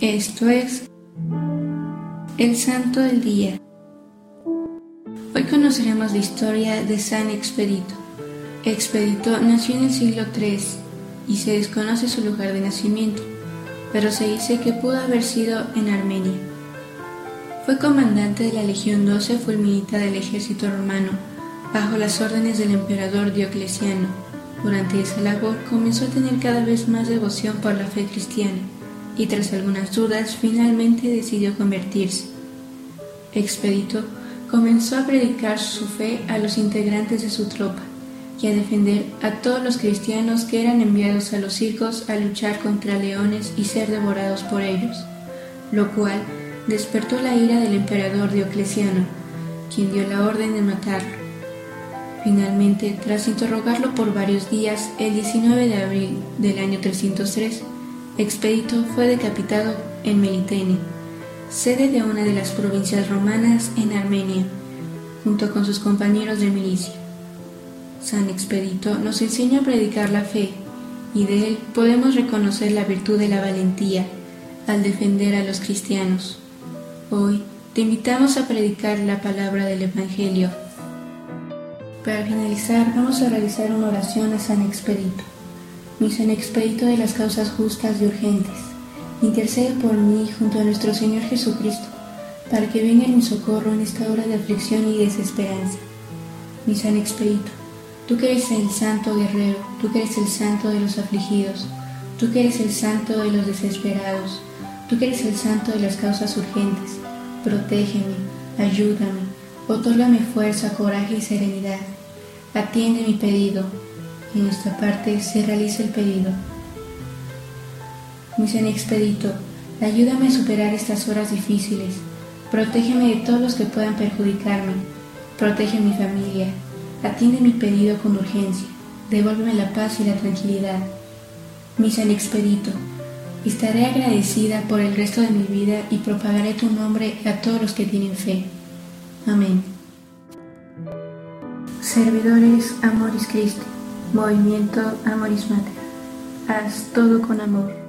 Esto es el Santo del Día. Hoy conoceremos la historia de San Expedito. Expedito nació en el siglo III y se desconoce su lugar de nacimiento, pero se dice que pudo haber sido en Armenia. Fue comandante de la Legión 12 fulminita del ejército romano, bajo las órdenes del emperador Diocleciano. Durante esa labor comenzó a tener cada vez más devoción por la fe cristiana y tras algunas dudas finalmente decidió convertirse. Expedito comenzó a predicar su fe a los integrantes de su tropa y a defender a todos los cristianos que eran enviados a los circos a luchar contra leones y ser devorados por ellos, lo cual despertó la ira del emperador Diocleciano, quien dio la orden de matarlo. Finalmente, tras interrogarlo por varios días, el 19 de abril del año 303, Expedito fue decapitado en Melitene, sede de una de las provincias romanas en Armenia, junto con sus compañeros de milicia. San Expedito nos enseña a predicar la fe y de él podemos reconocer la virtud de la valentía al defender a los cristianos. Hoy te invitamos a predicar la palabra del Evangelio. Para finalizar vamos a realizar una oración a San Expedito. Mi San Expedito de las causas justas y urgentes, intercede por mí junto a nuestro Señor Jesucristo, para que venga en mi socorro en esta hora de aflicción y desesperanza. Mi San Expedito, Tú que eres el santo guerrero, tú que eres el santo de los afligidos, tú que eres el santo de los desesperados, tú que eres el santo de las causas urgentes, protégeme, ayúdame, otórgame fuerza, coraje y serenidad. Atiende mi pedido. En esta parte se realiza el pedido. San Expedito, ayúdame a superar estas horas difíciles. Protégeme de todos los que puedan perjudicarme. Protege mi familia, Atiende mi pedido con urgencia, devuélveme la paz y la tranquilidad. Mi Expedito, estaré agradecida por el resto de mi vida y propagaré tu nombre a todos los que tienen fe. Amén. Servidores Amoris Christi, Movimiento Amoris Mater. Haz todo con amor.